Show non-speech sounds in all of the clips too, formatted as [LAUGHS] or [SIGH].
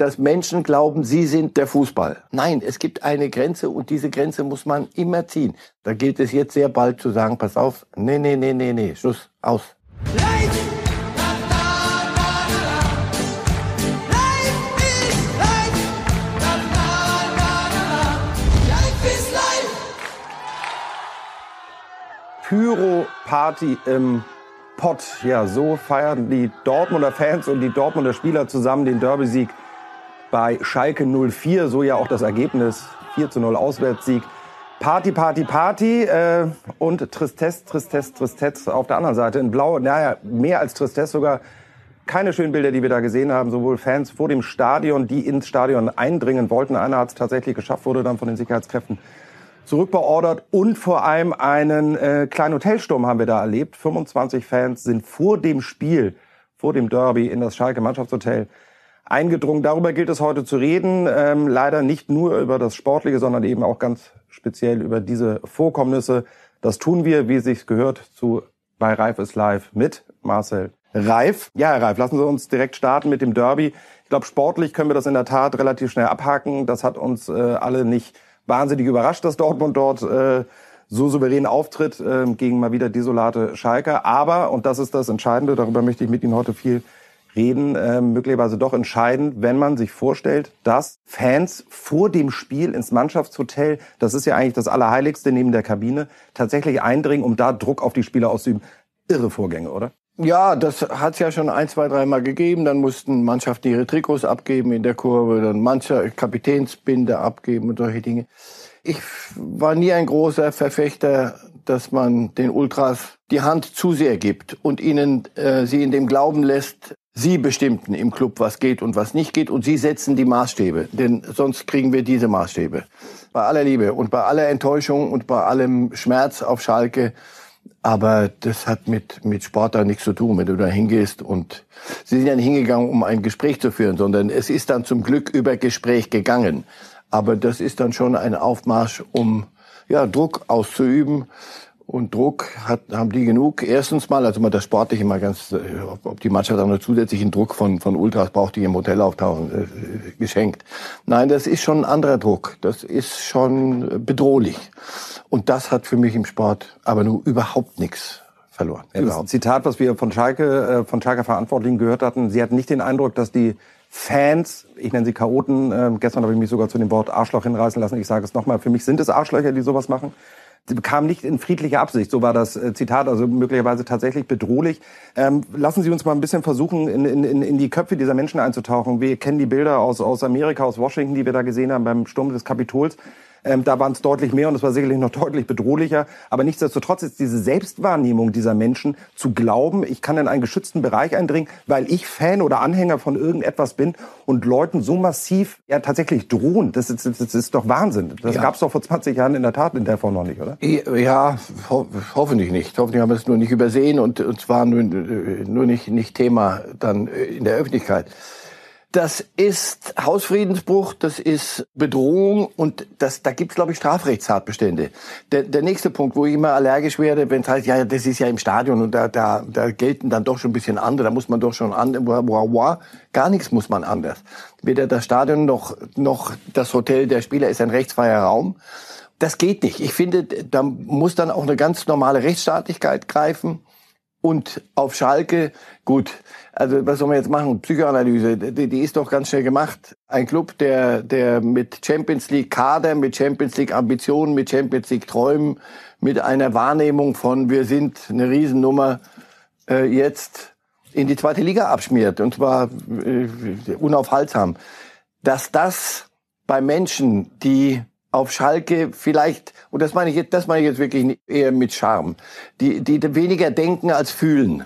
dass Menschen glauben, sie sind der Fußball. Nein, es gibt eine Grenze und diese Grenze muss man immer ziehen. Da gilt es jetzt sehr bald zu sagen, pass auf, nee, nee, nee, nee, nee, Schluss, aus. Pyro-Party im Pott. Ja, so feiern die Dortmunder Fans und die Dortmunder Spieler zusammen den Derby-Sieg bei Schalke 04. So ja auch das Ergebnis. 4 zu 0 Auswärtssieg. Party, Party, Party äh, und Tristesse, Tristesse, Tristesse auf der anderen Seite in Blau. Naja, mehr als Tristesse sogar. Keine schönen Bilder, die wir da gesehen haben. Sowohl Fans vor dem Stadion, die ins Stadion eindringen wollten. Einer hat es tatsächlich geschafft, wurde dann von den Sicherheitskräften zurückbeordert und vor allem einen äh, kleinen Hotelsturm haben wir da erlebt. 25 Fans sind vor dem Spiel, vor dem Derby in das Schalke Mannschaftshotel eingedrungen. Darüber gilt es heute zu reden. Ähm, leider nicht nur über das Sportliche, sondern eben auch ganz speziell über diese Vorkommnisse. Das tun wir, wie es sich gehört, zu bei Reif ist live mit Marcel Reif. Ja, Herr Reif, lassen Sie uns direkt starten mit dem Derby. Ich glaube, sportlich können wir das in der Tat relativ schnell abhaken. Das hat uns äh, alle nicht wahnsinnig überrascht, dass Dortmund dort äh, so souverän auftritt äh, gegen mal wieder desolate Schalke. Aber, und das ist das Entscheidende, darüber möchte ich mit Ihnen heute viel reden, äh, möglicherweise doch entscheidend, wenn man sich vorstellt, dass Fans vor dem Spiel ins Mannschaftshotel, das ist ja eigentlich das Allerheiligste neben der Kabine, tatsächlich eindringen, um da Druck auf die Spieler auszuüben. Irre Vorgänge, oder? Ja, das hat's ja schon ein, zwei, dreimal gegeben. Dann mussten Mannschaften ihre Trikots abgeben in der Kurve, dann mancher Kapitänsbinde abgeben und solche Dinge. Ich war nie ein großer Verfechter, dass man den Ultras die Hand zu sehr gibt und ihnen äh, sie in dem Glauben lässt, sie bestimmten im Club, was geht und was nicht geht und sie setzen die Maßstäbe, denn sonst kriegen wir diese Maßstäbe. Bei aller Liebe und bei aller Enttäuschung und bei allem Schmerz auf Schalke aber das hat mit, mit Sport da nichts zu tun, wenn du da hingehst und sie sind ja nicht hingegangen, um ein Gespräch zu führen, sondern es ist dann zum Glück über Gespräch gegangen. Aber das ist dann schon ein Aufmarsch, um ja, Druck auszuüben. Und Druck hat, haben die genug. Erstens mal, also mal das Sportliche mal ganz, äh, ob die Mannschaft auch noch zusätzlichen Druck von, von Ultras braucht, die im Hotel auftauchen, äh, geschenkt. Nein, das ist schon ein anderer Druck. Das ist schon bedrohlich. Und das hat für mich im Sport aber nur überhaupt nichts verloren. Das Zitat, was wir von Schalke, äh, von Schalke Verantwortlichen gehört hatten, sie hatten nicht den Eindruck, dass die Fans, ich nenne sie Chaoten, äh, gestern habe ich mich sogar zu dem Wort Arschloch hinreißen lassen, ich sage es nochmal, für mich sind es Arschlöcher, die sowas machen. Bekamen nicht in friedlicher Absicht, so war das äh, Zitat, also möglicherweise tatsächlich bedrohlich. Ähm, lassen Sie uns mal ein bisschen versuchen, in, in, in die Köpfe dieser Menschen einzutauchen. Wir kennen die Bilder aus, aus Amerika, aus Washington, die wir da gesehen haben beim Sturm des Kapitols. Ähm, da waren es deutlich mehr und es war sicherlich noch deutlich bedrohlicher. Aber nichtsdestotrotz ist diese Selbstwahrnehmung dieser Menschen zu glauben, ich kann in einen geschützten Bereich eindringen, weil ich Fan oder Anhänger von irgendetwas bin und Leuten so massiv ja tatsächlich drohen. Das ist, das ist doch Wahnsinn. Das ja. gab es doch vor 20 Jahren in der Tat in der Form noch nicht, oder? Ja, ho hoffentlich nicht. Hoffentlich haben wir es nur nicht übersehen und, und zwar nur, nur nicht, nicht Thema dann in der Öffentlichkeit. Das ist Hausfriedensbruch, das ist Bedrohung und das, da gibt's glaube ich, Strafrechtstatbestände. Der, der nächste Punkt, wo ich immer allergisch werde, wenn es heißt, ja, das ist ja im Stadion und da, da, da gelten dann doch schon ein bisschen andere, da muss man doch schon an, wow, wow, gar nichts muss man anders. Weder das Stadion noch, noch das Hotel der Spieler ist ein rechtsfreier Raum. Das geht nicht. Ich finde, da muss dann auch eine ganz normale Rechtsstaatlichkeit greifen. Und auf Schalke, gut, also was soll man jetzt machen? Psychoanalyse, die, die ist doch ganz schnell gemacht. Ein Club, der, der mit Champions League Kader, mit Champions League Ambitionen, mit Champions League Träumen, mit einer Wahrnehmung von wir sind eine Riesennummer, äh, jetzt in die zweite Liga abschmiert. Und zwar äh, unaufhaltsam. Dass das bei Menschen, die auf Schalke vielleicht, und das meine ich jetzt, das meine ich jetzt wirklich eher mit Charme, die, die weniger denken als fühlen.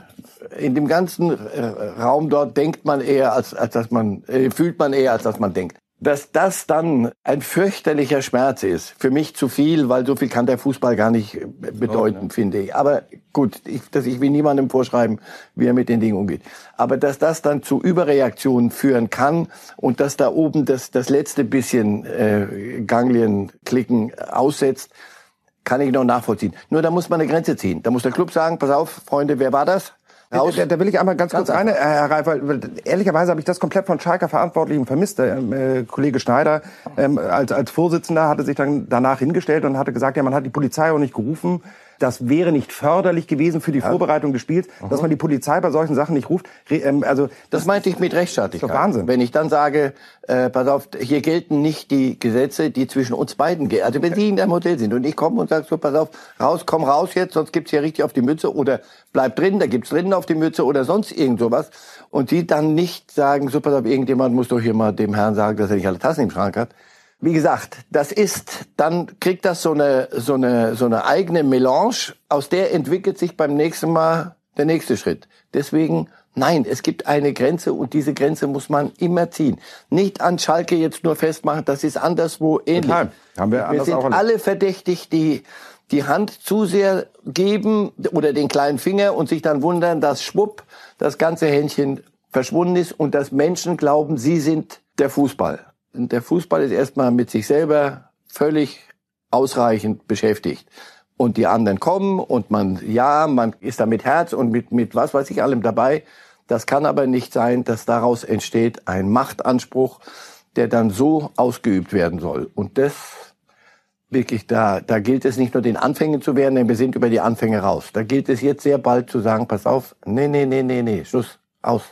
In dem ganzen äh, Raum dort denkt man eher, als, als dass man, äh, fühlt man eher, als dass man denkt dass das dann ein fürchterlicher Schmerz ist. Für mich zu viel, weil so viel kann der Fußball gar nicht äh, bedeuten, oh, ne? finde ich. Aber gut, ich, dass ich will niemandem vorschreiben, wie er mit den Dingen umgeht. Aber dass das dann zu Überreaktionen führen kann und dass da oben das, das letzte bisschen äh, Ganglienklicken aussetzt, kann ich noch nachvollziehen. Nur da muss man eine Grenze ziehen. Da muss der Club sagen, pass auf, Freunde, wer war das? Raus. Da, da will ich einmal ganz, ganz kurz rein, äh, Herr Reif, weil, weil ehrlicherweise habe ich das komplett von Schalker Verantwortlichen vermisst. Der äh, Kollege Schneider ähm, als, als Vorsitzender hatte sich dann danach hingestellt und hatte gesagt, ja, man hat die Polizei auch nicht gerufen das wäre nicht förderlich gewesen für die ja. Vorbereitung des Spiels, mhm. dass man die Polizei bei solchen Sachen nicht ruft. Ähm, also das, das meinte ich mit Rechtsstaatlichkeit. Das ist Wahnsinn. Wenn ich dann sage, äh, pass auf, hier gelten nicht die Gesetze, die zwischen uns beiden gelten. Also wenn Sie in einem Hotel sind und ich komme und sage so, pass auf, raus, komm raus jetzt, sonst gibt's hier richtig auf die Mütze oder bleib drin, da gibt's drinnen auf die Mütze oder sonst irgend sowas. Und Sie dann nicht sagen, so pass auf, irgendjemand muss doch hier mal dem Herrn sagen, dass er nicht alle Tassen im Schrank hat wie gesagt, das ist, dann kriegt das so eine, so eine, so eine eigene Melange, aus der entwickelt sich beim nächsten Mal der nächste Schritt. Deswegen, nein, es gibt eine Grenze und diese Grenze muss man immer ziehen. Nicht an Schalke jetzt nur festmachen, das ist anderswo ähnlich. Total. Haben wir, wir sind auch alle verdächtig, die die Hand zu sehr geben oder den kleinen Finger und sich dann wundern, dass schwupp das ganze Händchen verschwunden ist und dass Menschen glauben, sie sind der Fußball der Fußball ist erstmal mit sich selber völlig ausreichend beschäftigt. Und die anderen kommen und man, ja, man ist da mit Herz und mit, mit was weiß ich allem dabei. Das kann aber nicht sein, dass daraus entsteht ein Machtanspruch, der dann so ausgeübt werden soll. Und das wirklich, da, da gilt es nicht nur den Anfängen zu werden, denn wir sind über die Anfänge raus. Da gilt es jetzt sehr bald zu sagen, pass auf, nee, nee, nee, nee, nee, Schluss, aus.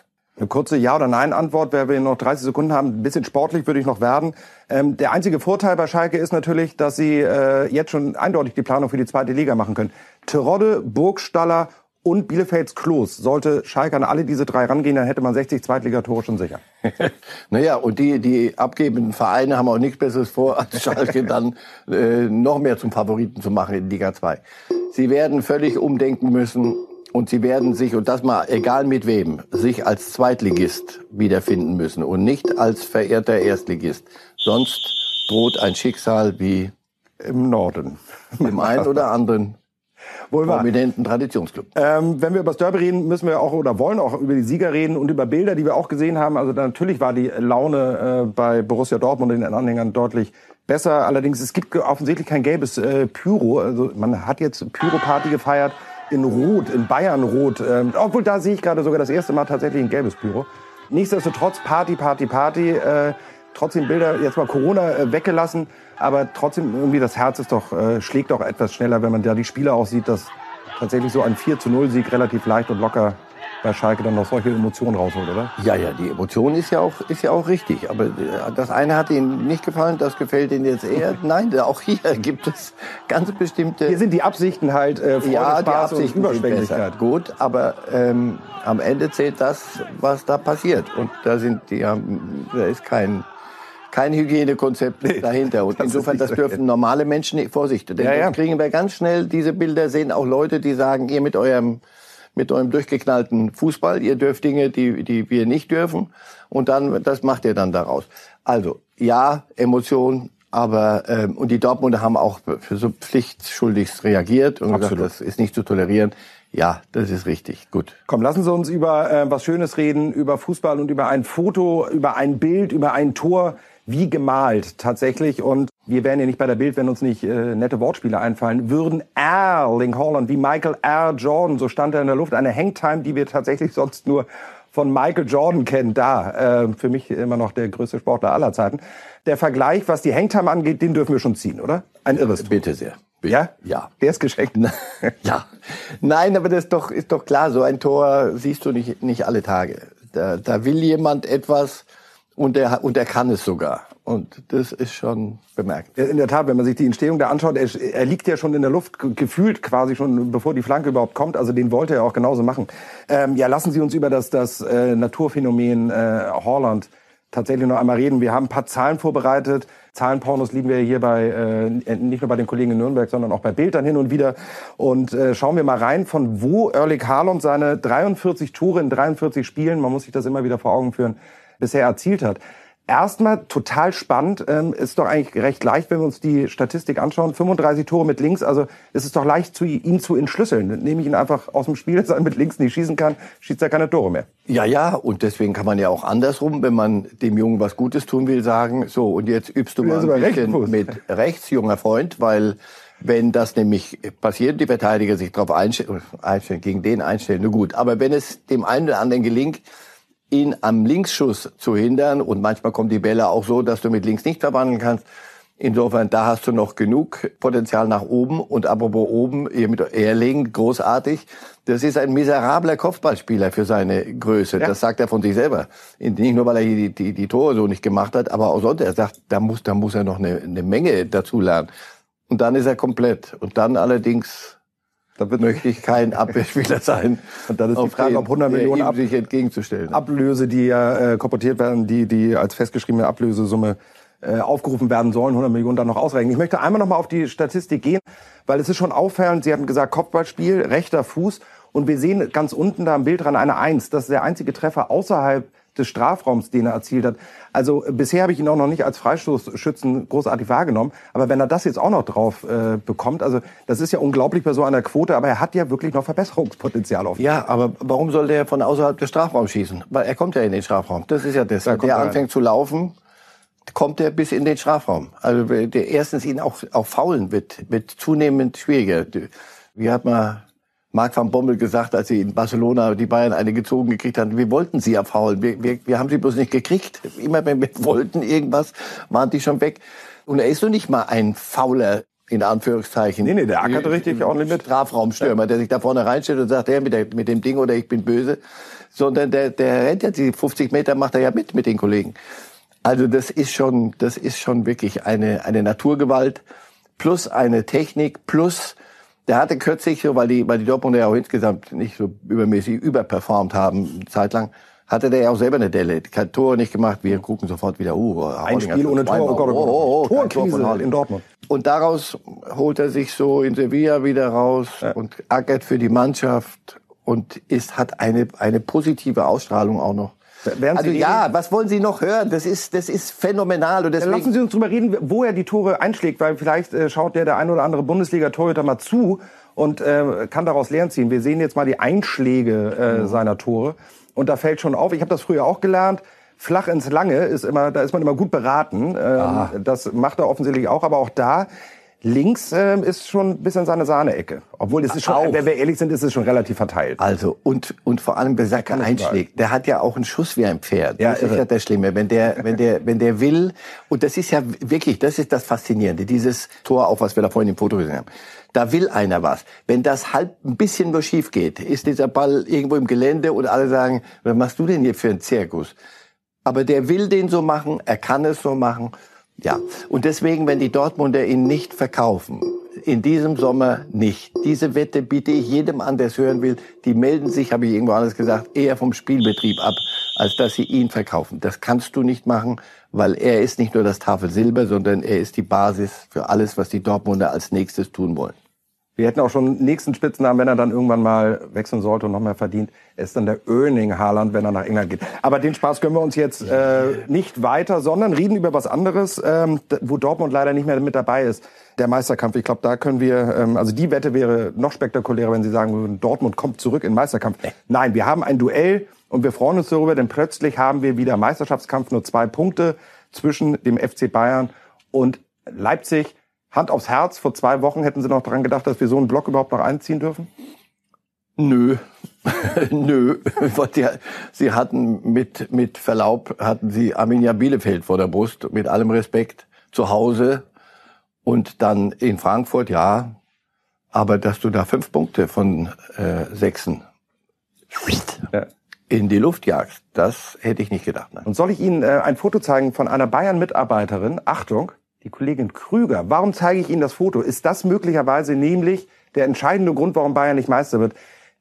Eine kurze Ja- oder Nein-Antwort, wer wir noch 30 Sekunden haben. Ein bisschen sportlich würde ich noch werden. Ähm, der einzige Vorteil bei Schalke ist natürlich, dass sie äh, jetzt schon eindeutig die Planung für die zweite Liga machen können. Terodde, Burgstaller und Bielefelds Klos. Sollte Schalke an alle diese drei rangehen, dann hätte man 60 Zweitligatore schon sicher. [LAUGHS] naja, und die, die abgebenden Vereine haben auch nichts Besseres vor, als Schalke dann äh, noch mehr zum Favoriten zu machen in Liga 2. Sie werden völlig umdenken müssen und sie werden sich, und das mal egal mit wem, sich als Zweitligist wiederfinden müssen und nicht als verehrter Erstligist. Sonst droht ein Schicksal wie im Norden. Im einen [LAUGHS] oder anderen Wohl prominenten Traditionsclub. Ähm, wenn wir über das Derby reden, müssen wir auch oder wollen auch über die Sieger reden und über Bilder, die wir auch gesehen haben. Also natürlich war die Laune äh, bei Borussia Dortmund und den Anhängern deutlich besser. Allerdings es gibt offensichtlich kein gelbes äh, Pyro. Also man hat jetzt Pyro-Party gefeiert in Rot, in Bayern Rot. Ähm, obwohl da sehe ich gerade sogar das erste Mal tatsächlich ein gelbes Büro. Nichtsdestotrotz Party, Party, Party. Äh, trotzdem Bilder, jetzt mal Corona äh, weggelassen, aber trotzdem irgendwie das Herz ist doch, äh, schlägt doch etwas schneller, wenn man da die Spieler auch sieht, dass tatsächlich so ein 4 zu 0 Sieg relativ leicht und locker bei Schalke dann noch solche Emotionen rausholt, oder? Ja, ja, die Emotion ist ja auch, ist ja auch richtig. Aber äh, das eine hat Ihnen nicht gefallen, das gefällt Ihnen jetzt eher. [LAUGHS] Nein, auch hier gibt es ganz bestimmte. Hier sind die Absichten halt äh, Freude, ja, die Absichten und Überschwänglichkeit. Gut, aber ähm, am Ende zählt das, was da passiert. Und da sind die, haben, da ist kein kein Hygienekonzept nee, dahinter. Und das insofern, das dürfen normale Menschen nicht Vorsicht. Denn ja, ja. kriegen wir ganz schnell diese Bilder, sehen auch Leute, die sagen, ihr mit eurem mit eurem durchgeknallten Fußball. Ihr dürft Dinge, die, die wir nicht dürfen. Und dann, das macht ihr dann daraus. Also, ja, Emotion, aber ähm, und die Dortmunder haben auch für so pflichtschuldigst reagiert und Absolut. gesagt, das ist nicht zu tolerieren. Ja, das ist richtig. Gut. Komm, lassen Sie uns über äh, was Schönes reden, über Fußball und über ein Foto, über ein Bild, über ein Tor, wie gemalt tatsächlich. Und wir wären ja nicht bei der Bild, wenn uns nicht äh, nette Wortspiele einfallen würden. Erling Holland, wie Michael R. Jordan, so stand er in der Luft. Eine Hangtime, die wir tatsächlich sonst nur von Michael Jordan kennen. Da, äh, für mich immer noch der größte Sportler aller Zeiten. Der Vergleich, was die Hangtime angeht, den dürfen wir schon ziehen, oder? Ein irres. Bitte sehr. Bitte. Ja? Ja. Der ist geschenkt. [LAUGHS] ja. Nein, aber das ist doch, ist doch klar, so ein Tor siehst du nicht, nicht alle Tage. Da, da will jemand etwas und er, und er kann es sogar. Und das ist schon bemerkt. In der Tat, wenn man sich die Entstehung da anschaut, er, er, liegt ja schon in der Luft, gefühlt quasi schon, bevor die Flanke überhaupt kommt. Also den wollte er auch genauso machen. Ähm, ja, lassen Sie uns über das, das äh, Naturphänomen äh, Horland tatsächlich noch einmal reden. Wir haben ein paar Zahlen vorbereitet. Zahlenpornos lieben wir hier bei, äh, nicht nur bei den Kollegen in Nürnberg, sondern auch bei Bild dann hin und wieder. Und äh, schauen wir mal rein, von wo Erling Haaland seine 43 Tore in 43 Spielen, man muss sich das immer wieder vor Augen führen, bisher erzielt hat. Erstmal total spannend, ähm, ist doch eigentlich recht leicht, wenn wir uns die Statistik anschauen. 35 Tore mit links, also ist es doch leicht, zu, ihn zu entschlüsseln. Nehme ich ihn einfach aus dem Spiel, [LAUGHS] dass er mit links nicht schießen kann, schießt er keine Tore mehr. Ja, ja, und deswegen kann man ja auch andersrum, wenn man dem Jungen was Gutes tun will, sagen, so, und jetzt übst du mal ein bisschen mit rechts, junger Freund, weil Wenn das nämlich passiert, die Verteidiger sich darauf einstellen, einstellen, gegen den einstellen, nur gut. Aber wenn es dem einen oder anderen gelingt, ihn am Linksschuss zu hindern, und manchmal kommen die Bälle auch so, dass du mit links nicht verwandeln kannst, Insofern, da hast du noch genug Potenzial nach oben. Und apropos oben, hier mit Erling, großartig. Das ist ein miserabler Kopfballspieler für seine Größe. Ja. Das sagt er von sich selber. Nicht nur, weil er die, die, die Tore so nicht gemacht hat, aber auch sonst. Er sagt, da muss, da muss er noch eine, eine Menge dazu lernen. Und dann ist er komplett. Und dann allerdings da wird möchte ich kein Abwehrspieler [LAUGHS] sein. Und dann ist die Frage, ob 100 Millionen Ab sich entgegenzustellen. Ablöse, die ja äh, komportiert werden, die, die als festgeschriebene Ablösesumme äh, aufgerufen werden sollen, 100 Millionen dann noch ausreichen. Ich möchte einmal noch mal auf die Statistik gehen, weil es ist schon auffallend. Sie hatten gesagt, Kopfballspiel, rechter Fuß. Und wir sehen ganz unten da im Bild dran eine Eins. Das ist der einzige Treffer außerhalb des Strafraums, den er erzielt hat. Also bisher habe ich ihn auch noch nicht als Freistoßschützen großartig wahrgenommen. Aber wenn er das jetzt auch noch drauf äh, bekommt, also das ist ja unglaublich bei so einer Quote, aber er hat ja wirklich noch Verbesserungspotenzial auf. Ja, aber warum soll der von außerhalb des Strafraums schießen? Weil er kommt ja in den Strafraum. Das ist ja das. Da der anfängt zu laufen, kommt er bis in den Strafraum. Also der erstens ihn auch, auch faulen wird, wird zunehmend schwieriger. Wie hat man Marc van Bommel gesagt, als sie in Barcelona die Bayern eine gezogen gekriegt haben, wir wollten sie ja faulen. Wir, wir, wir haben sie bloß nicht gekriegt. Immer wenn wir [LAUGHS] wollten irgendwas, waren die schon weg. Und er ist so nicht mal ein fauler in Anführungszeichen. Nee, nee, der ackert richtig ordentlich mit. Strafraumstürmer, der sich da vorne reinstellt und sagt, ja, mit, der, mit dem Ding oder ich bin böse. Sondern der, der rennt ja die 50 Meter, macht er ja mit mit den Kollegen. Also das ist schon, das ist schon wirklich eine, eine Naturgewalt plus eine Technik plus der hatte kürzlich so, weil die, weil die Dortmunder ja auch insgesamt nicht so übermäßig überperformt haben, zeitlang, hatte der ja auch selber eine Delle. Kein Tor nicht gemacht. Wir gucken sofort wieder, uh, ein Spiel ohne Tor, oh Gott, oh, oh, oh, Torkrise Tor in Dortmund. Und daraus holt er sich so in Sevilla wieder raus ja. und ackert für die Mannschaft und ist, hat eine, eine positive Ausstrahlung auch noch. Also ja, was wollen Sie noch hören? Das ist, das ist phänomenal. Und deswegen Lassen Sie uns drüber reden, wo er die Tore einschlägt, weil vielleicht äh, schaut der der ein oder andere Bundesliga-Torhüter mal zu und äh, kann daraus Lehren ziehen. Wir sehen jetzt mal die Einschläge äh, seiner Tore und da fällt schon auf. Ich habe das früher auch gelernt. Flach ins Lange ist immer, da ist man immer gut beraten. Ähm, das macht er offensichtlich auch, aber auch da Links äh, ist schon ein bisschen seine Sahne-Ecke. Obwohl, es ist schon, auch. wenn wir ehrlich sind, ist es schon relativ verteilt. Also, und, und vor allem, Besacker einschlägt. Der hat ja auch einen Schuss wie ein Pferd. Ja, das ist ja das Schlimme. Wenn der, wenn der, wenn der will, und das ist ja wirklich, das ist das Faszinierende, dieses Tor, auch was wir da vorhin im Foto gesehen haben. Da will einer was. Wenn das halb ein bisschen nur schief geht, ist dieser Ball irgendwo im Gelände und alle sagen, was machst du denn hier für einen Zirkus? Aber der will den so machen, er kann es so machen ja, und deswegen, wenn die Dortmunder ihn nicht verkaufen, in diesem Sommer nicht. Diese Wette biete ich jedem an, der es hören will. Die melden sich, habe ich irgendwo alles gesagt, eher vom Spielbetrieb ab, als dass sie ihn verkaufen. Das kannst du nicht machen, weil er ist nicht nur das Tafel Silber, sondern er ist die Basis für alles, was die Dortmunder als nächstes tun wollen. Wir hätten auch schon einen nächsten Spitznamen, wenn er dann irgendwann mal wechseln sollte und noch mehr verdient. Er ist dann der Earning Haaland, wenn er nach England geht. Aber den Spaß können wir uns jetzt äh, nicht weiter, sondern reden über was anderes, ähm, wo Dortmund leider nicht mehr mit dabei ist. Der Meisterkampf. Ich glaube, da können wir, ähm, also die Wette wäre noch spektakulärer, wenn Sie sagen würden, Dortmund kommt zurück in den Meisterkampf. Nein, wir haben ein Duell und wir freuen uns darüber, denn plötzlich haben wir wieder Meisterschaftskampf, nur zwei Punkte zwischen dem FC Bayern und Leipzig. Hand aufs Herz, vor zwei Wochen hätten Sie noch daran gedacht, dass wir so einen Block überhaupt noch einziehen dürfen? Nö. [LAUGHS] Nö. [LAUGHS] Sie hatten mit, mit Verlaub, hatten Sie Arminia Bielefeld vor der Brust, mit allem Respekt, zu Hause und dann in Frankfurt, ja. Aber dass du da fünf Punkte von äh, Sechsen ja. in die Luft jagst, das hätte ich nicht gedacht. Nein. Und soll ich Ihnen äh, ein Foto zeigen von einer Bayern-Mitarbeiterin? Achtung, die Kollegin Krüger. Warum zeige ich Ihnen das Foto? Ist das möglicherweise nämlich der entscheidende Grund, warum Bayern nicht Meister wird?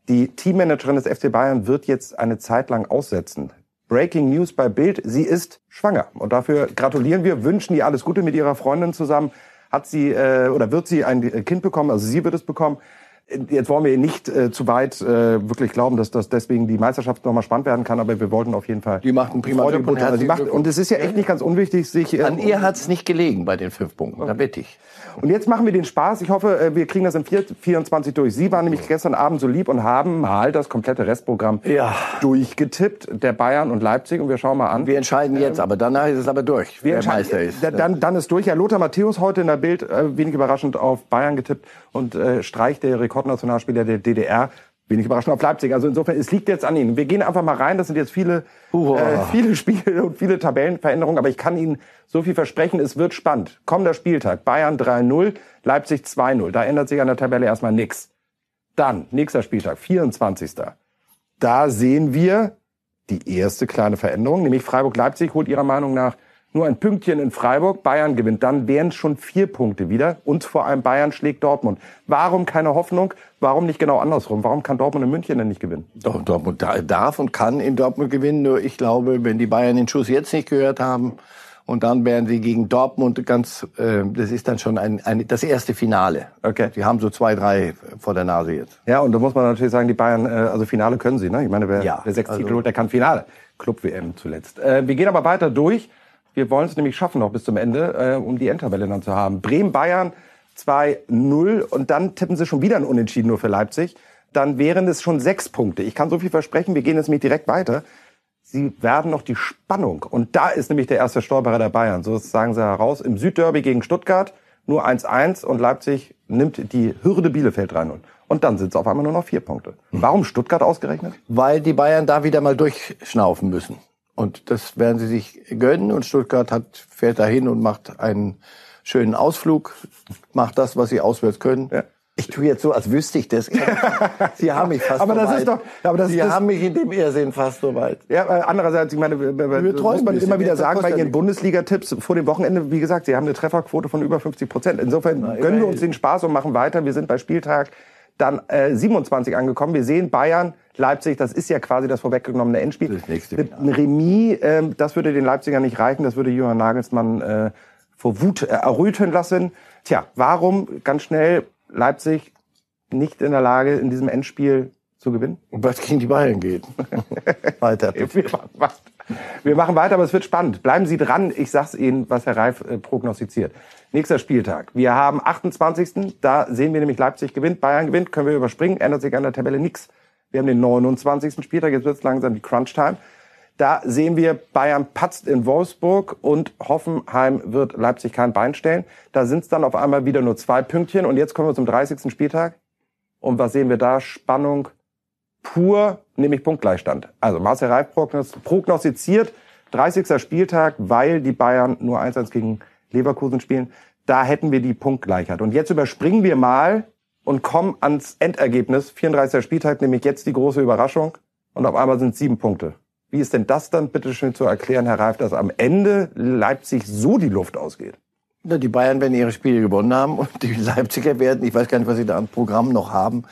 Die Teammanagerin des FC Bayern wird jetzt eine Zeit lang aussetzen. Breaking News bei Bild, sie ist schwanger. Und dafür gratulieren wir, wünschen ihr alles Gute mit ihrer Freundin zusammen. Hat sie äh, oder wird sie ein Kind bekommen, also sie wird es bekommen. Jetzt wollen wir nicht äh, zu weit äh, wirklich glauben, dass das deswegen die Meisterschaft nochmal spannend werden kann, aber wir wollten auf jeden Fall. Die macht einen prima Job und, also macht, und es ist ja echt nicht ganz unwichtig, sich. Äh, An ihr hat's nicht gelegen bei den fünf Punkten, okay. da wette ich. Und jetzt machen wir den Spaß. Ich hoffe, äh, wir kriegen das im 24 durch. Sie waren nämlich gestern Abend so lieb und haben mal das komplette Restprogramm ja. durchgetippt, der Bayern und Leipzig. Und wir schauen mal an. Wir entscheiden jetzt, ähm, aber danach ist es aber durch, wer Meister ist. Dann, dann ist durch. Ja, Lothar Matthäus heute in der Bild, äh, wenig überraschend, auf Bayern getippt und äh, Streich, der Rekordnationalspieler der DDR, wenig überraschend auf Leipzig. Also insofern, es liegt jetzt an Ihnen. Wir gehen einfach mal rein. Das sind jetzt viele, äh, viele Spiele und viele Tabellenveränderungen. Aber ich kann Ihnen so viel versprechen, es wird spannend. Kommender Spieltag, Bayern 3-0, Leipzig 2-0. Da ändert sich an der Tabelle erstmal nichts. Dann, nächster Spieltag, 24. Da sehen wir die erste kleine Veränderung, nämlich Freiburg-Leipzig holt ihrer Meinung nach nur ein Pünktchen in Freiburg, Bayern gewinnt, dann wären es schon vier Punkte wieder und vor allem Bayern schlägt Dortmund. Warum keine Hoffnung? Warum nicht genau andersrum? Warum kann Dortmund in München denn nicht gewinnen? Doch, Dortmund darf und kann in Dortmund gewinnen, nur ich glaube, wenn die Bayern den Schuss jetzt nicht gehört haben, und dann werden sie gegen Dortmund ganz, äh, das ist dann schon ein, ein, das erste Finale. Okay. Sie haben so zwei, drei vor der Nase jetzt. Ja, und da muss man natürlich sagen, die Bayern, äh, also Finale können sie. Ne? Ich meine, wer, ja, wer sechs also, Titel holt, der kann Finale. Club-WM zuletzt. Äh, wir gehen aber weiter durch. Wir wollen es nämlich schaffen noch bis zum Ende, äh, um die Endtabelle dann zu haben. Bremen-Bayern 2-0 und dann tippen sie schon wieder ein Unentschieden nur für Leipzig. Dann wären es schon sechs Punkte. Ich kann so viel versprechen, wir gehen jetzt nämlich direkt weiter. Sie werden noch die Spannung. Und da ist nämlich der erste Stolperer der Bayern. So sagen sie heraus. Im Südderby gegen Stuttgart nur 1-1 und Leipzig nimmt die Hürde Bielefeld 3-0. Und dann sind es auf einmal nur noch vier Punkte. Warum Stuttgart ausgerechnet? Weil die Bayern da wieder mal durchschnaufen müssen. Und das werden sie sich gönnen. Und Stuttgart hat, fährt dahin und macht einen schönen Ausflug, macht das, was sie auswärts können. Ja. Ich tue jetzt so, als wüsste ich das. [LAUGHS] Sie haben mich fast aber das Ist doch, aber das, Sie das, haben mich in dem Irrsinn fast so weit. Ja, andererseits, ich meine, wir muss man immer wieder sagen, bei Ihren Bundesliga-Tipps vor dem Wochenende, wie gesagt, Sie haben eine Trefferquote von über 50 Prozent. Insofern Na, gönnen wir uns den Spaß und machen weiter. Wir sind bei Spieltag dann äh, 27 angekommen. Wir sehen Bayern, Leipzig, das ist ja quasi das vorweggenommene Endspiel. Das nächste Ein Remis, äh, das würde den Leipzigern nicht reichen, das würde Johann Nagelsmann äh, vor Wut äh, erröten lassen. Tja, warum ganz schnell Leipzig nicht in der Lage, in diesem Endspiel zu gewinnen? Und was gegen die Bayern geht. [LAUGHS] weiter. Wir machen weiter, aber es wird spannend. Bleiben Sie dran. Ich sag's Ihnen, was Herr Reif äh, prognostiziert. Nächster Spieltag. Wir haben 28. Da sehen wir nämlich Leipzig gewinnt, Bayern gewinnt. Können wir überspringen. Ändert sich an der Tabelle nichts. Wir haben den 29. Spieltag. Jetzt wird's langsam die Crunch-Time. Da sehen wir, Bayern patzt in Wolfsburg und Hoffenheim wird Leipzig kein Bein stellen. Da sind es dann auf einmal wieder nur zwei Pünktchen. Und jetzt kommen wir zum 30. Spieltag. Und was sehen wir da? Spannung pur, nämlich Punktgleichstand. Also Marcel Reif prognostiziert 30. Spieltag, weil die Bayern nur 1-1 gegen Leverkusen spielen. Da hätten wir die Punktgleichheit. Und jetzt überspringen wir mal und kommen ans Endergebnis. 34. Spieltag, nämlich jetzt die große Überraschung. Und auf einmal sind sieben Punkte. Wie ist denn das dann bitte schön zu erklären, Herr Reif, dass am Ende Leipzig so die Luft ausgeht? Die Bayern werden ihre Spiele gewonnen haben und die Leipziger werden, ich weiß gar nicht, was sie da am Programm noch haben.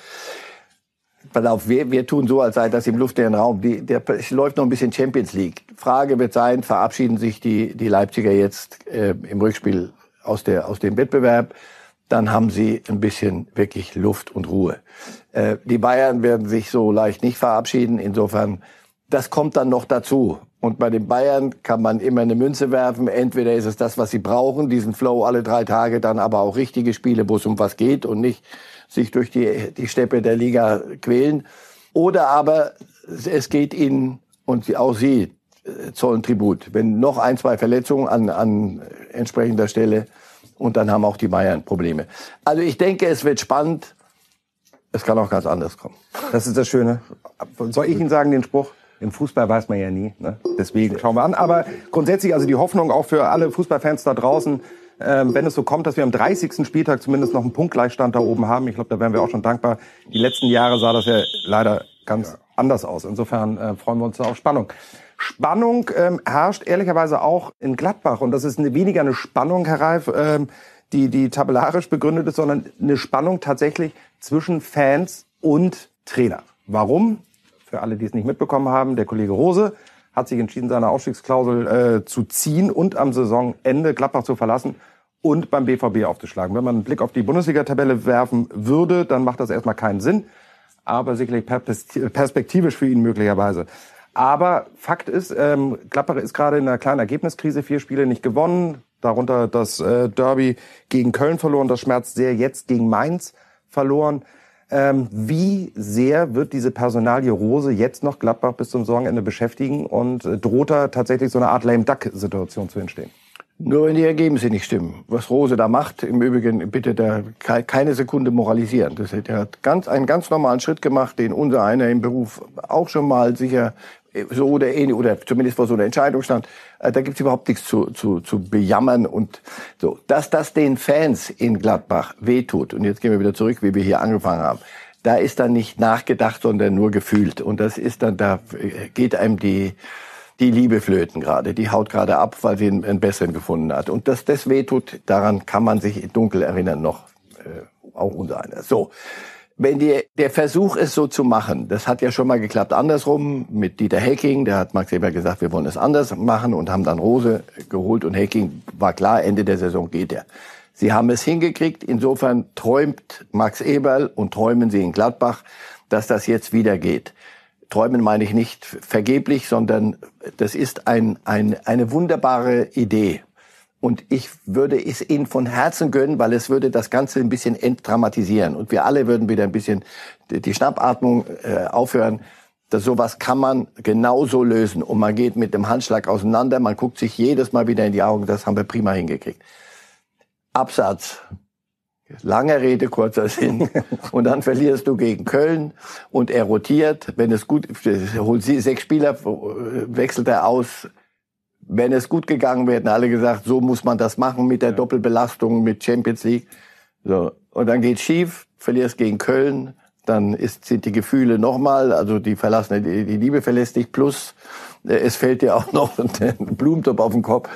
Pass auf, wir, wir tun so, als sei das im luftleeren Raum. Die, der, es läuft noch ein bisschen Champions League. Frage wird sein, verabschieden sich die, die Leipziger jetzt äh, im Rückspiel aus, der, aus dem Wettbewerb? Dann haben sie ein bisschen wirklich Luft und Ruhe. Äh, die Bayern werden sich so leicht nicht verabschieden. Insofern das kommt dann noch dazu. Und bei den Bayern kann man immer eine Münze werfen. Entweder ist es das, was sie brauchen, diesen Flow alle drei Tage, dann aber auch richtige Spiele, wo es um was geht und nicht sich durch die, die Steppe der Liga quälen. Oder aber es geht ihnen, und auch sie äh, zollen Tribut. Wenn noch ein, zwei Verletzungen an, an entsprechender Stelle und dann haben auch die Bayern Probleme. Also ich denke, es wird spannend. Es kann auch ganz anders kommen. Das ist das Schöne. Soll ich Ihnen sagen, den Spruch? Im Fußball weiß man ja nie. Ne? Deswegen schauen wir an. Aber grundsätzlich also die Hoffnung auch für alle Fußballfans da draußen, ähm, wenn es so kommt, dass wir am 30. Spieltag zumindest noch einen Punktgleichstand da oben haben. Ich glaube, da wären wir auch schon dankbar. Die letzten Jahre sah das ja leider ganz ja. anders aus. Insofern äh, freuen wir uns auf Spannung. Spannung ähm, herrscht ehrlicherweise auch in Gladbach. Und das ist eine, weniger eine Spannung, Herr Reif, ähm, die, die tabellarisch begründet ist, sondern eine Spannung tatsächlich zwischen Fans und Trainer. Warum? Für alle, die es nicht mitbekommen haben, der Kollege Rose hat sich entschieden, seine Ausstiegsklausel äh, zu ziehen und am Saisonende Gladbach zu verlassen. und beim BVB aufzuschlagen. Wenn man einen Blick auf die Bundesliga-Tabelle werfen würde, dann macht das erstmal keinen Sinn, aber sicherlich perspektivisch für ihn möglicherweise. Aber Fakt ist, ähm, Gladbach ist gerade in einer kleinen Ergebniskrise, vier Spiele nicht gewonnen, darunter das äh, Derby gegen Köln verloren, das schmerzt sehr, jetzt gegen Mainz verloren. Ähm, wie sehr wird diese Personalie Rose jetzt noch Gladbach bis zum Saisonende beschäftigen und äh, droht da tatsächlich so eine Art lame duck Situation zu entstehen? Nur wenn die Ergebnisse nicht stimmen. Was Rose da macht, im Übrigen bitte da keine Sekunde moralisieren. Das hat, er hat ganz, einen ganz normalen Schritt gemacht, den unser einer im Beruf auch schon mal sicher so oder ähnlich, oder zumindest vor so einer Entscheidung stand, äh, da gibt's überhaupt nichts zu, zu, zu bejammern und so. Dass das den Fans in Gladbach wehtut, und jetzt gehen wir wieder zurück, wie wir hier angefangen haben, da ist dann nicht nachgedacht, sondern nur gefühlt. Und das ist dann, da geht einem die, die Liebe flöten gerade, die haut gerade ab, weil sie einen, einen besseren gefunden hat. Und dass das wehtut, daran kann man sich dunkel erinnern noch, äh, auch unser einer. So wenn die, der Versuch ist, so zu machen, das hat ja schon mal geklappt andersrum mit Dieter Hecking, der hat Max Eber gesagt, wir wollen es anders machen und haben dann Rose geholt und Hecking war klar, Ende der Saison geht er. Sie haben es hingekriegt, insofern träumt Max Eberl und träumen sie in Gladbach, dass das jetzt wieder geht. Träumen meine ich nicht vergeblich, sondern das ist ein, ein, eine wunderbare Idee. Und ich würde es Ihnen von Herzen gönnen, weil es würde das Ganze ein bisschen entdramatisieren. Und wir alle würden wieder ein bisschen die Schnappatmung äh, aufhören. Das, sowas kann man genauso lösen. Und man geht mit dem Handschlag auseinander. Man guckt sich jedes Mal wieder in die Augen. Das haben wir prima hingekriegt. Absatz. Lange Rede, kurzer Sinn. [LAUGHS] Und dann verlierst du gegen Köln und er rotiert. Wenn es gut, holt sie sechs Spieler, wechselt er aus wenn es gut gegangen wäre, hätten alle gesagt, so muss man das machen mit der. Doppelbelastung, mit Champions League. So. Und dann geht's schief, verlierst gegen Köln, dann ist, sind die Gefühle nochmal, also die verlassen, die, die Liebe verlässt dich, plus äh, es fällt dir auch [LAUGHS] noch ein Blumentopf auf den Kopf.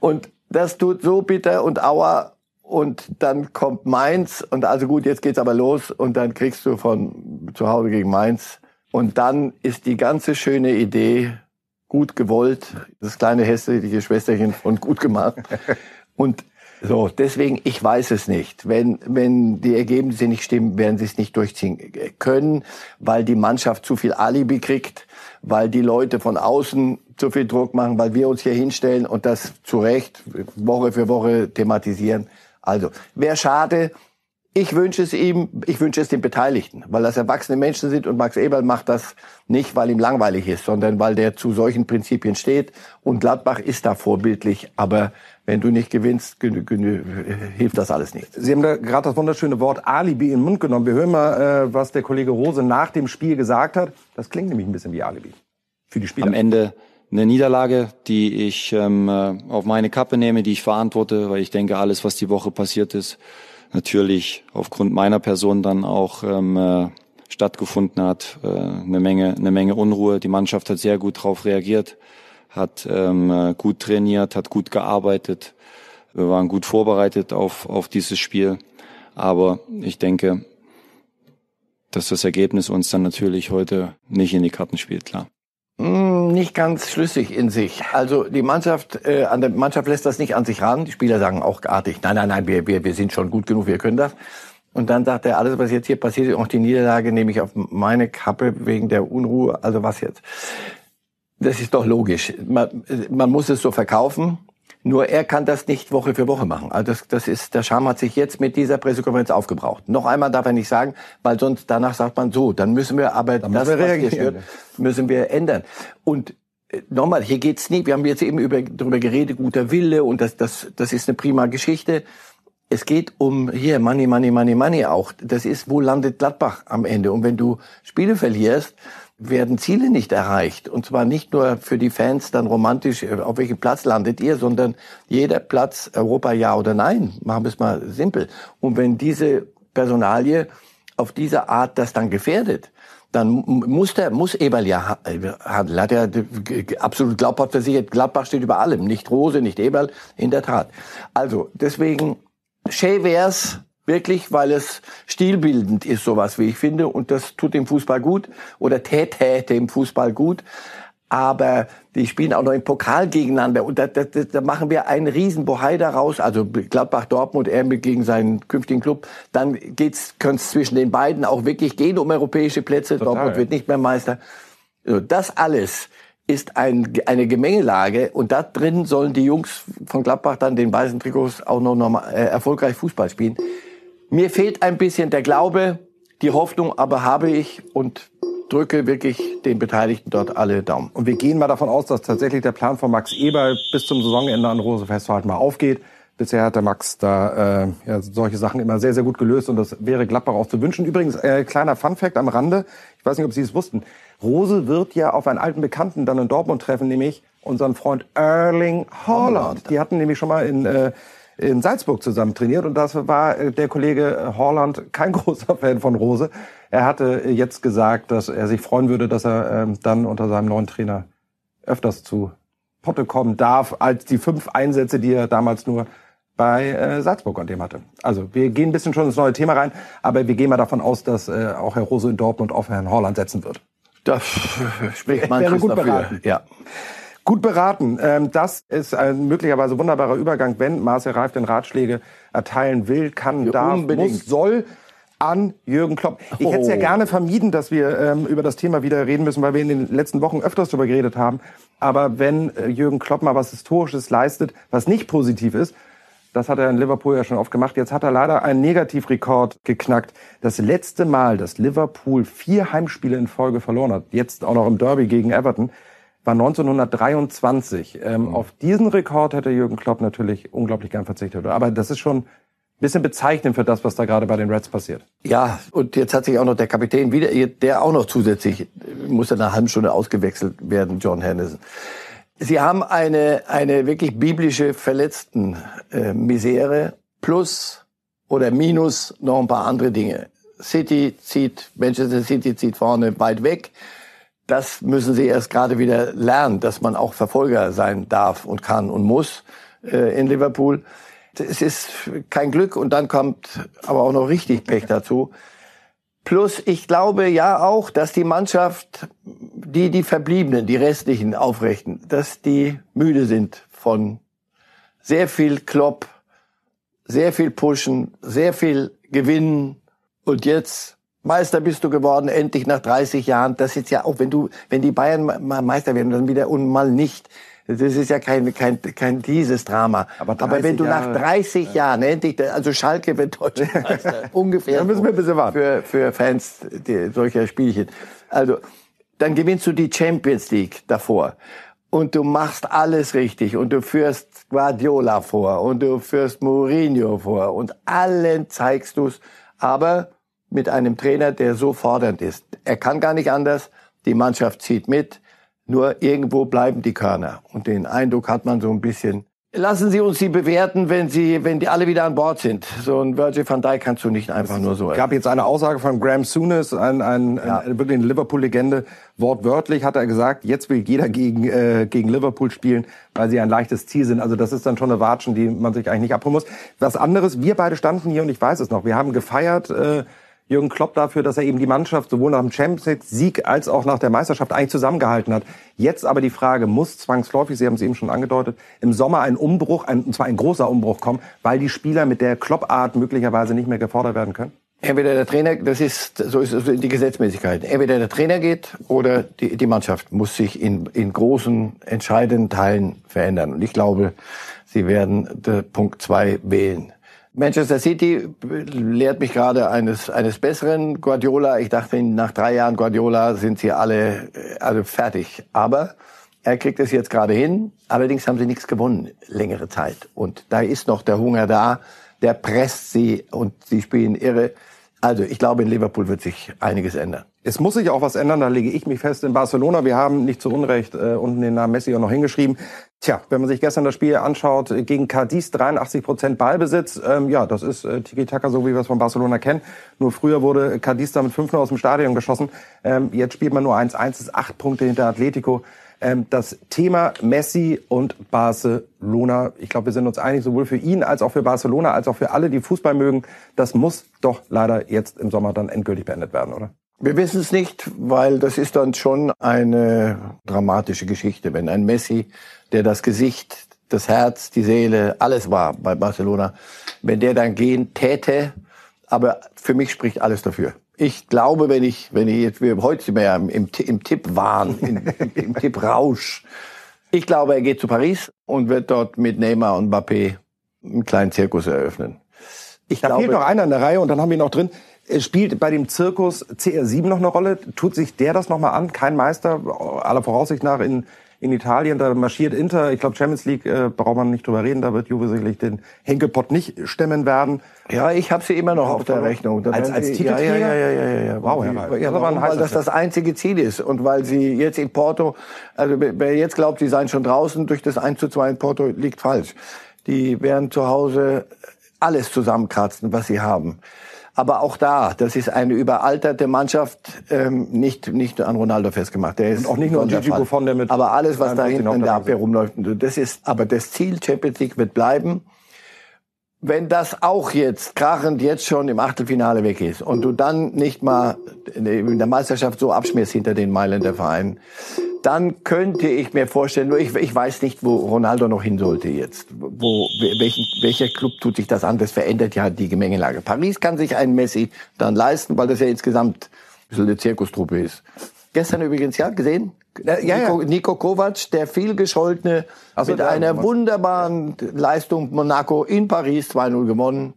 Und das tut so bitter und auer und dann kommt Mainz und also gut, jetzt geht's aber los und dann kriegst du von zu Hause gegen Mainz und dann ist die ganze schöne Idee gut gewollt, das kleine hässliche Schwesterchen von gut gemacht. Und so, deswegen, ich weiß es nicht. Wenn, wenn die Ergebnisse nicht stimmen, werden sie es nicht durchziehen können, weil die Mannschaft zu viel Alibi kriegt, weil die Leute von außen zu viel Druck machen, weil wir uns hier hinstellen und das zu Recht Woche für Woche thematisieren. Also, wäre schade, ich wünsche es ihm, ich wünsche es den Beteiligten, weil das erwachsene Menschen sind und Max Eberl macht das nicht, weil ihm langweilig ist, sondern weil der zu solchen Prinzipien steht. Und Gladbach ist da vorbildlich, aber wenn du nicht gewinnst, hilft das alles nicht. Sie haben da gerade das wunderschöne Wort Alibi in den Mund genommen. Wir hören mal, äh, was der Kollege Rose nach dem Spiel gesagt hat. Das klingt nämlich ein bisschen wie Alibi für die Spieler. Am Ende eine Niederlage, die ich ähm, äh, auf meine Kappe nehme, die ich verantworte, weil ich denke, alles, was die Woche passiert ist, natürlich aufgrund meiner Person dann auch ähm, äh, stattgefunden hat. Äh, eine Menge, eine Menge Unruhe. Die Mannschaft hat sehr gut darauf reagiert, hat ähm, äh, gut trainiert, hat gut gearbeitet. Wir waren gut vorbereitet auf auf dieses Spiel. Aber ich denke, dass das Ergebnis uns dann natürlich heute nicht in die Karten spielt, klar. Hm, nicht ganz schlüssig in sich. Also die Mannschaft, äh, an der Mannschaft lässt das nicht an sich ran. Die Spieler sagen auch artig, nein, nein, nein, wir, wir, wir sind schon gut genug, wir können das. Und dann sagt er, alles, was jetzt hier passiert, auch die Niederlage nehme ich auf meine Kappe wegen der Unruhe. Also was jetzt? Das ist doch logisch. Man, man muss es so verkaufen. Nur er kann das nicht Woche für Woche machen. Also das, das ist, der Charme hat sich jetzt mit dieser Pressekonferenz aufgebraucht. Noch einmal darf er nicht sagen, weil sonst danach sagt man so, dann müssen wir aber dann das, was hier stört, müssen wir ändern. Und äh, nochmal, hier geht's nie. Wir haben jetzt eben über, darüber geredet, guter Wille und das, das, das ist eine prima Geschichte. Es geht um hier Money, Money, Money, Money auch. Das ist, wo landet Gladbach am Ende? Und wenn du Spiele verlierst, werden Ziele nicht erreicht. Und zwar nicht nur für die Fans dann romantisch, äh, auf welchem Platz landet ihr, sondern jeder Platz Europa ja oder nein. Machen wir es mal simpel. Und wenn diese Personalie auf diese Art das dann gefährdet, dann muss der, muss Eberl ja handeln. Hat er absolut glaubhaft versichert, Gladbach steht über allem. Nicht Rose, nicht Eberl, in der Tat. Also, deswegen, schä wär's, Wirklich, weil es stilbildend ist, sowas wie ich finde. Und das tut dem Fußball gut oder täte dem Fußball gut. aber die spielen auch noch im Pokal gegeneinander und da, da, da machen wir einen riesen Bohai daraus, also Gladbach, Dortmund, er gegen seinen künftigen Club, dann geht's, könnte es zwischen den beiden auch wirklich gehen um europäische Plätze, Total. Dortmund wird nicht mehr Meister. Das alles ist ein, eine Gemengelage und da drin sollen die Jungs von Gladbach dann den weißen Trikots auch noch normal, äh, erfolgreich Fußball spielen. Mir fehlt ein bisschen der Glaube, die Hoffnung aber habe ich und drücke wirklich den Beteiligten dort alle Daumen. Und wir gehen mal davon aus, dass tatsächlich der Plan von Max Eber bis zum Saisonende an Rose festzuhalten mal aufgeht. Bisher hat der Max da äh, ja, solche Sachen immer sehr, sehr gut gelöst und das wäre Gladbach auch zu wünschen. Übrigens, äh, kleiner Funfact am Rande, ich weiß nicht, ob Sie es wussten, Rose wird ja auf einen alten Bekannten dann in Dortmund treffen, nämlich unseren Freund Erling Haaland. Die hatten nämlich schon mal in, äh, in Salzburg zusammen trainiert und das war äh, der Kollege Haaland kein [LAUGHS] großer Fan von Rose. Er hatte jetzt gesagt, dass er sich freuen würde, dass er ähm, dann unter seinem neuen Trainer öfters zu Potte kommen darf, als die fünf Einsätze, die er damals nur bei äh, Salzburg an dem hatte. Also wir gehen ein bisschen schon ins neue Thema rein, aber wir gehen mal davon aus, dass äh, auch Herr Rose in Dortmund auf Herrn Holland setzen wird. Das [LAUGHS] spricht manches gut dafür. Beraten. Ja. Gut beraten. Ähm, das ist ein möglicherweise wunderbarer Übergang, wenn Marcel Reif den Ratschläge erteilen will, kann, ja, darf, unbedingt. muss, soll an Jürgen Klopp. Ich oh. hätte es ja gerne vermieden, dass wir ähm, über das Thema wieder reden müssen, weil wir in den letzten Wochen öfters darüber geredet haben. Aber wenn äh, Jürgen Klopp mal was Historisches leistet, was nicht positiv ist, das hat er in Liverpool ja schon oft gemacht. Jetzt hat er leider einen Negativrekord geknackt. Das letzte Mal, dass Liverpool vier Heimspiele in Folge verloren hat, jetzt auch noch im Derby gegen Everton, war 1923. Ähm, mhm. Auf diesen Rekord hätte Jürgen Klopp natürlich unglaublich gern verzichtet. Aber das ist schon bisschen bezeichnend für das, was da gerade bei den Reds passiert. Ja, und jetzt hat sich auch noch der Kapitän wieder, der auch noch zusätzlich, muss in einer halben Stunde ausgewechselt werden, John Henderson. Sie haben eine, eine wirklich biblische verletzten äh, Misere plus oder minus noch ein paar andere Dinge. City zieht, Manchester City zieht vorne weit weg. Das müssen sie erst gerade wieder lernen, dass man auch Verfolger sein darf und kann und muss äh, in Liverpool es ist kein Glück und dann kommt aber auch noch richtig Pech dazu. Plus, ich glaube ja auch, dass die Mannschaft, die, die Verbliebenen, die restlichen Aufrechten, dass die müde sind von sehr viel Klopp, sehr viel Pushen, sehr viel Gewinnen und jetzt Meister bist du geworden, endlich nach 30 Jahren. Das ist ja auch, wenn du, wenn die Bayern mal Meister werden, dann wieder und mal nicht. Das ist ja kein, kein, kein dieses Drama. Aber, Aber wenn du Jahre, nach 30 ja. Jahren endlich, also Schalke wird deutscher [LAUGHS] Meister, ungefähr. Da müssen wir ein bisschen warten. Für, für Fans die, solcher Spielchen. Also, dann gewinnst du die Champions League davor. Und du machst alles richtig. Und du führst Guardiola vor. Und du führst Mourinho vor. Und allen zeigst du's. Aber mit einem Trainer, der so fordernd ist. Er kann gar nicht anders. Die Mannschaft zieht mit. Nur irgendwo bleiben die Körner. Und den Eindruck hat man so ein bisschen. Lassen Sie uns sie bewerten, wenn sie, wenn die alle wieder an Bord sind. So ein Virgil van Dijk kannst du nicht einfach nur so. Es gab jetzt eine Aussage von Graham Souness, ein, ein, ja. ein wirklich eine Liverpool-Legende. Wortwörtlich hat er gesagt, jetzt will jeder gegen, äh, gegen Liverpool spielen, weil sie ein leichtes Ziel sind. Also das ist dann schon eine Watschen, die man sich eigentlich nicht abholen muss. Was anderes, wir beide standen hier und ich weiß es noch. Wir haben gefeiert, äh, Jürgen Klopp dafür, dass er eben die Mannschaft sowohl nach dem Champions League Sieg als auch nach der Meisterschaft eigentlich zusammengehalten hat. Jetzt aber die Frage, muss zwangsläufig, Sie haben es eben schon angedeutet, im Sommer ein Umbruch, ein, und zwar ein großer Umbruch kommen, weil die Spieler mit der Klopp-Art möglicherweise nicht mehr gefordert werden können? Entweder der Trainer, das ist, so ist die Gesetzmäßigkeit. Entweder der Trainer geht oder die, die Mannschaft muss sich in, in großen, entscheidenden Teilen verändern. Und ich glaube, sie werden Punkt zwei wählen. Manchester City lehrt mich gerade eines, eines besseren Guardiola. Ich dachte, nach drei Jahren Guardiola sind sie alle, alle fertig. Aber er kriegt es jetzt gerade hin. Allerdings haben sie nichts gewonnen, längere Zeit. Und da ist noch der Hunger da. Der presst sie und sie spielen irre. Also ich glaube, in Liverpool wird sich einiges ändern. Es muss sich auch was ändern, da lege ich mich fest in Barcelona. Wir haben nicht zu Unrecht äh, unten den Namen Messi auch noch hingeschrieben. Tja, wenn man sich gestern das Spiel anschaut, gegen Cadiz 83 Prozent Ballbesitz, ähm, ja, das ist äh, Tiki-Taka, so wie wir es von Barcelona kennen. Nur früher wurde Cadiz da mit 5 aus dem Stadion geschossen. Ähm, jetzt spielt man nur 1-1, ist acht Punkte hinter Atletico. Ähm, das Thema Messi und Barcelona, ich glaube, wir sind uns einig, sowohl für ihn als auch für Barcelona, als auch für alle, die Fußball mögen, das muss doch leider jetzt im Sommer dann endgültig beendet werden, oder? Wir wissen es nicht, weil das ist dann schon eine dramatische Geschichte, wenn ein Messi, der das Gesicht, das Herz, die Seele, alles war bei Barcelona, wenn der dann gehen täte. Aber für mich spricht alles dafür. Ich glaube, wenn ich, wenn ich jetzt, wir heute sind wir ja im, im Tipp waren, [LAUGHS] im, im Tipp Rausch. Ich glaube, er geht zu Paris und wird dort mit Neymar und Mbappé einen kleinen Zirkus eröffnen. Ich da glaube, fehlt noch einer in der Reihe und dann haben wir ihn noch drin. Spielt bei dem Zirkus CR7 noch eine Rolle? Tut sich der das nochmal an? Kein Meister, aller Voraussicht nach in, in Italien. Da marschiert Inter. Ich glaube, Champions League äh, braucht man nicht drüber reden. Da wird Juve sicherlich den Henkelpott nicht stemmen werden. Ja, ich habe sie immer noch auf der Rechnung. Da als, als Titelträger? Ja, ja, ja, ja, ja. Wow, Herr ja, warum? Weil das das einzige Ziel ist. Und weil sie jetzt in Porto, also wer jetzt glaubt, sie seien schon draußen durch das 1 zu 2 in Porto, liegt falsch. Die werden zu Hause alles zusammenkratzen, was sie haben. Aber auch da, das ist eine überalterte Mannschaft, ähm, nicht, nicht an Ronaldo festgemacht. Der ist und auch nicht nur an Gigi Buffon, der mit Aber alles, was da hinten in der Abwehr rumläuft, das ist, aber das Ziel Champions League wird bleiben. Wenn das auch jetzt krachend jetzt schon im Achtelfinale weg ist und du dann nicht mal in der Meisterschaft so abschmierst hinter den Meilen der Verein, dann könnte ich mir vorstellen, nur ich, ich weiß nicht, wo Ronaldo noch hin sollte jetzt. Wo, welchen, welcher Club tut sich das an? Das verändert ja die Gemengelage. Paris kann sich einen Messi dann leisten, weil das ja insgesamt ein bisschen eine Zirkustruppe ist. Gestern übrigens, ja, gesehen? Ja, Nico, ja. Nico Kovac, der vielgescholtene, also mit einer wunderbaren Leistung Monaco in Paris 2-0 gewonnen.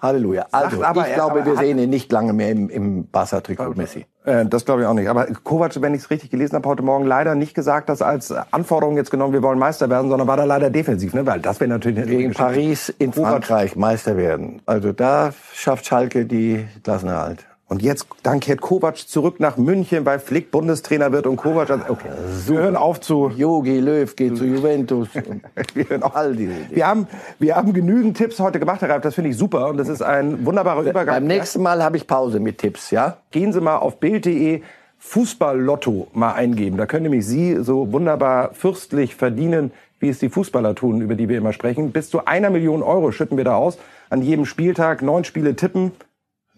Halleluja. Also, aber, ich glaube, wir sehen ihn nicht lange mehr im, im Barca-Trikot Messi. Äh, das glaube ich auch nicht. Aber Kovac, wenn ich es richtig gelesen habe, heute Morgen leider nicht gesagt, dass als Anforderung jetzt genommen, wir wollen Meister werden, sondern war da leider defensiv, ne? Weil das wäre natürlich gegen Paris in Frankreich Meister werden. Also da schafft Schalke die Klassenerhalt. Und jetzt dann kehrt Kovac zurück nach München, weil Flick Bundestrainer wird und Kovac. Okay, wir hören auf zu. Yogi Löw geht zu Juventus. [LAUGHS] wir hören auf. All diese wir haben, wir haben genügend Tipps heute gemacht, Herr Reif. Das finde ich super und das ist ein wunderbarer Übergang. Beim nächsten Mal habe ich Pause mit Tipps, ja? Gehen Sie mal auf Bild.de Fußballlotto mal eingeben. Da können nämlich Sie so wunderbar fürstlich verdienen, wie es die Fußballer tun, über die wir immer sprechen. Bis zu einer Million Euro schütten wir da aus. An jedem Spieltag neun Spiele tippen.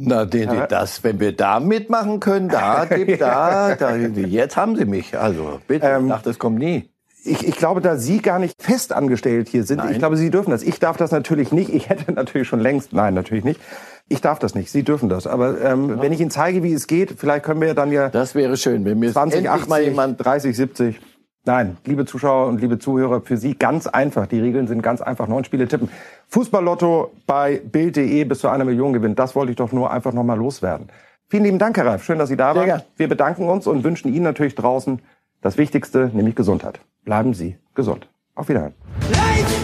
Na, den, ja. das, wenn wir da mitmachen können, da, [LAUGHS] da, da, jetzt haben Sie mich. Also bitte, ähm, dachte, das kommt nie. Ich, ich glaube, da Sie gar nicht fest angestellt hier sind, nein. ich glaube, Sie dürfen das. Ich darf das natürlich nicht. Ich hätte [LAUGHS] natürlich schon längst, nein, natürlich nicht. Ich darf das nicht. Sie dürfen das. Aber ähm, ja. wenn ich Ihnen zeige, wie es geht, vielleicht können wir dann ja. Das wäre schön, wenn mir 20, 80, mal jemand 30, 70. Nein, liebe Zuschauer und liebe Zuhörer, für Sie ganz einfach. Die Regeln sind ganz einfach. Neun Spiele tippen. Fußballlotto bei Bild.de bis zu einer Million gewinnt. Das wollte ich doch nur einfach nochmal loswerden. Vielen lieben Dank, Herr Ralf. Schön, dass Sie da waren. Wir bedanken uns und wünschen Ihnen natürlich draußen das Wichtigste, nämlich Gesundheit. Bleiben Sie gesund. Auf Wiederhören. Life!